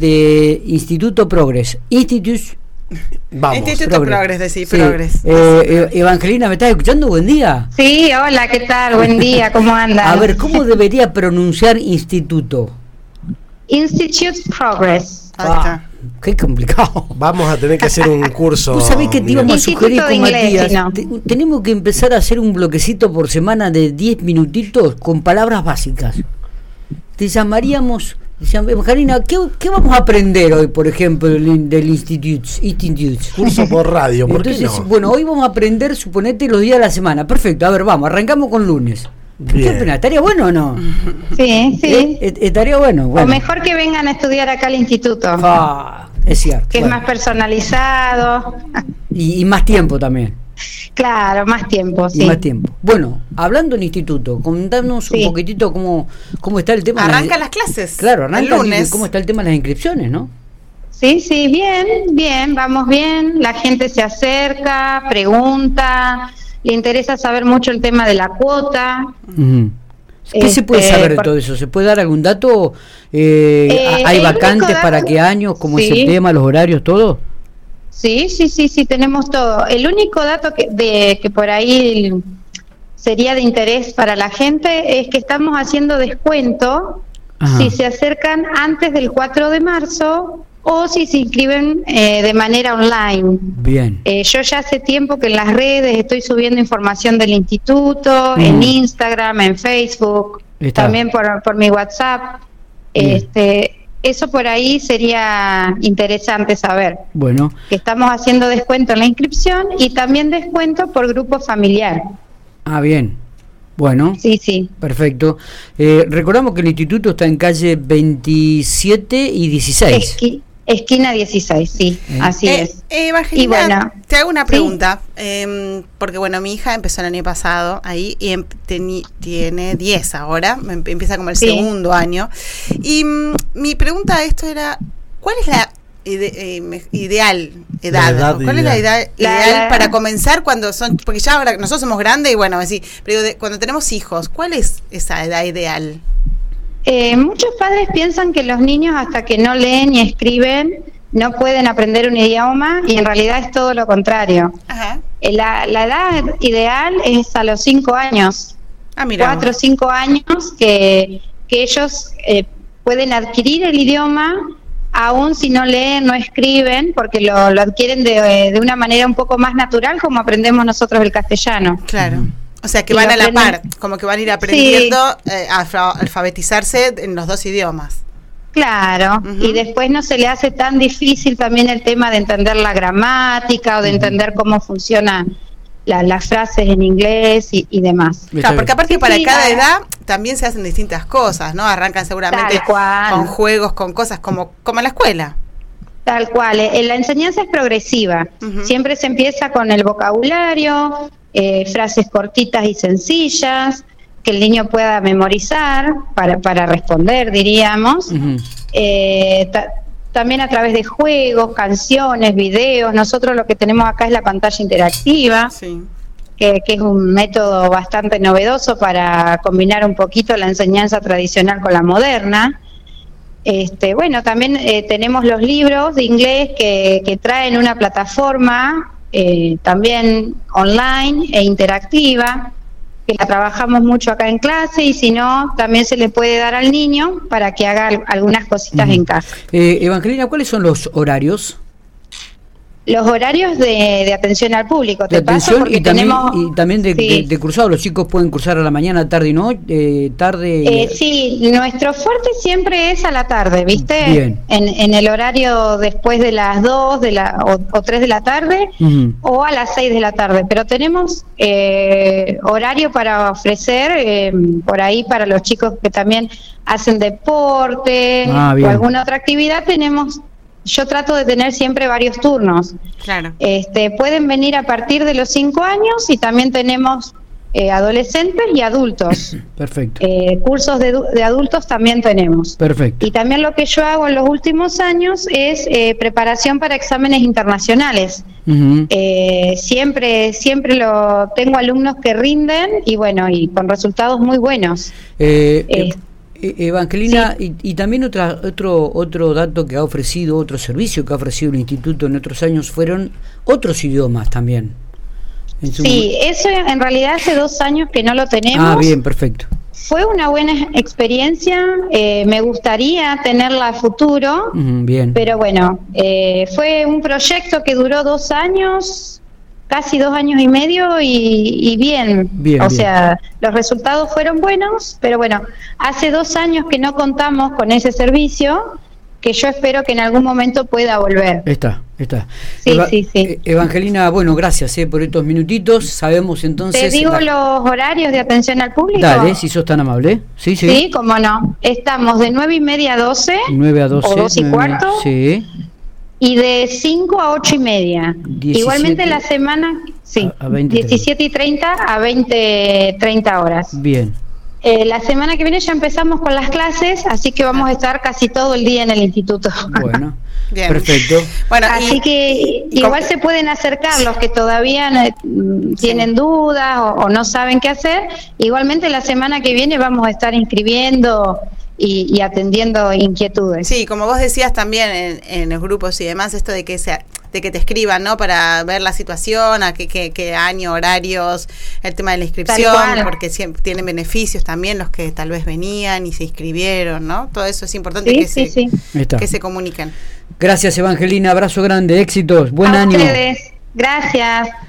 de Instituto Progres. Institute Vamos. Instituto Progres, decís, Sí. Progres. Eh, eh, Evangelina, ¿me estás escuchando? Buen día. Sí, hola, ¿qué tal? Buen día, ¿cómo andan? A ver, ¿cómo debería pronunciar instituto? Institute Progress. Ahí está. Ah, qué complicado. Vamos a tener que hacer un curso. Tú sabés que te íbamos a sugerir con inglés, Matías. si no. te- tenemos que empezar a hacer un bloquecito por semana de 10 minutitos con palabras básicas. Te llamaríamos. Decíamos, Evangelina, ¿qué, qué vamos a aprender hoy, por ejemplo, del, del Institute? Curso por radio, ¿por qué Entonces, no? bueno, hoy vamos a aprender, suponete, los días de la semana. Perfecto, a ver, vamos, arrancamos con lunes. ¿Qué opinas? ¿Estaría bueno o no? Sí, sí. ¿Eh? ¿Eh? ¿Estaría bueno? O bueno. mejor que vengan a estudiar acá al instituto, Ah, es cierto. que es más personalizado. y, y más tiempo también. Claro, más tiempo, sí. más tiempo. Bueno, hablando en instituto, contanos Sí. un poquitito cómo, cómo está el tema. de Arrancan las clases. Claro, el arranca lunes. cómo está el tema de las inscripciones, ¿no? Sí, sí, bien, bien, vamos bien. La gente se acerca, pregunta, le interesa saber mucho el tema de la cuota. Ujú. ¿Qué se puede Este, saber de todo eso? ¿Se puede dar algún dato? Eh, Eh, ¿Hay el único vacantes dato- para qué años? ¿Cómo es el tema, los horarios, todo? Sí, sí, sí, sí, tenemos todo. El único dato que, de, que por ahí sería de interés para la gente es que estamos haciendo descuento Ajá. si se acercan antes del 4 de marzo o si se inscriben eh, de manera online. Bien. Eh, yo ya hace tiempo que en las redes estoy subiendo información del instituto, Mm. en Instagram, en Facebook, Está. también por, por mi WhatsApp. Bien. Este, eso por ahí sería interesante saber Bueno, que estamos haciendo descuento en la inscripción y también descuento por grupo familiar. ah, bien. Bueno, Sí, sí. perfecto. Eh, recordamos que el instituto está en calle 27 y 16. Esqui- esquina 16, sí, Eh. así Eh, es. eh, Evangelina, Y bueno, te hago una sí. pregunta. em, porque, bueno, mi hija empezó el año pasado ahí y em- tiene 10 ahora. em- Empieza como el Sí. segundo año. Y mm, mi pregunta a esto era: ¿cuál es la ide- eh, ideal edad? La edad ¿Cuál es la edad ideal la- para comenzar cuando son.? Porque ya ahora nosotros somos grandes y bueno, así. Pero digo, de- cuando tenemos hijos, ¿cuál es esa edad ideal? Eh, muchos padres piensan que los niños hasta que no leen y escriben no pueden aprender un idioma y en realidad es todo lo contrario. Ajá. Eh, La, la edad ideal es a los 5 años, Ah, cuatro o cinco años que, que ellos eh, pueden adquirir el idioma aún si no leen, no escriben, porque lo, lo adquieren de, de una manera un poco más natural como aprendemos nosotros el castellano. Claro. O sea, que van a la par, como que van a ir aprendiendo eh, a alfa- alfabetizarse en los dos idiomas. Claro, y después no se le hace tan difícil también el tema de entender la gramática o de entender cómo funcionan la- las frases en inglés y, y demás. Claro, porque aparte Sí, para sí, cada edad también se hacen distintas cosas, ¿no? Arrancan seguramente con juegos, con cosas como, como en la escuela. Tal cual, eh, la enseñanza es progresiva. Siempre se empieza con el vocabulario, eh, frases cortitas y sencillas, que el niño pueda memorizar para, para responder, diríamos. Eh, ta- también a través de juegos, canciones, videos. Nosotros lo que tenemos acá es la pantalla interactiva, Sí. que, que es un método bastante novedoso para combinar un poquito la enseñanza tradicional con la moderna. Este, bueno, también eh, tenemos los libros de inglés que, que traen una plataforma eh, también online e interactiva, que la trabajamos mucho acá en clase y si no, también se le puede dar al niño para que haga al- algunas cositas en casa. Eh, Evangelina, ¿cuáles son los horarios Los horarios de, de atención al público, de ¿te pasa? atención Porque y también, tenemos- y también de, sí. de- de cursado? Los chicos pueden cursar a la mañana, tarde y noche, eh, tarde. Eh, sí, nuestro fuerte siempre es a la tarde, ¿viste? Bien. En, en el horario después de las 2 de la, o, o 3 de la tarde o a las 6 de la tarde. Pero tenemos eh, horario para ofrecer eh, por ahí para los chicos que también hacen deporte Ah, o alguna otra actividad. Tenemos, yo trato de tener siempre varios turnos. Claro. Este, pueden venir a partir de los 5 años y también tenemos eh, adolescentes y adultos. Perfecto. Eh, cursos de, de adultos también tenemos. Perfecto. Y también lo que yo hago en los últimos años es eh, preparación para exámenes internacionales. Eh, siempre, siempre lo tengo alumnos que rinden y bueno, y con resultados muy buenos. Eh, Eh, Evangelina, y, y, también otra, otro, otro dato que ha ofrecido, otro servicio que ha ofrecido el instituto en otros años fueron otros idiomas también. Sí, eso en realidad hace dos años que no lo tenemos. Ah, bien, perfecto. Fue una buena experiencia, eh, me gustaría tenerla a futuro, bien. pero bueno, eh, fue un proyecto que duró dos años, casi dos años y medio y, bien. bien. O sea, los resultados fueron buenos, pero bueno, hace dos años que no contamos con ese servicio que yo espero que en algún momento pueda volver. Está, está. Sí, sí, sí. Eh, Evangelina, bueno, gracias eh, por estos minutitos. Sabemos entonces. ¿Te digo los horarios de atención al público? Dale, si sos tan amable. Sí, sí. Sí, cómo no. Estamos de 9 y media a 12. 9 a 12. O 2 y cuarto. Sí. Y de 5 a 8 y media. 17, Igualmente la semana, sí. A, a 20, 17 y 30 a 20, 30 horas. Bien. Eh, la semana que viene ya empezamos con las clases, así que vamos a estar casi todo el día en el instituto. Bueno, Bien. perfecto. Bueno, así y, que igual se pueden acercar los que todavía no, tienen sí. dudas o, o, no saben qué hacer. Igualmente la semana que viene vamos a estar inscribiendo y, y atendiendo inquietudes. Sí, como vos decías también en, en los grupos y demás, esto de que sea de que te escriban, ¿no? Para ver la situación, a qué, qué, qué año, horarios, el tema de la inscripción, porque siempre tienen beneficios también los que tal vez venían y se inscribieron, ¿no? Todo eso es importante sí, que, sí, se, sí. que se comuniquen. Gracias, Evangelina. Abrazo grande, éxitos. Buen a año. Ustedes. Gracias.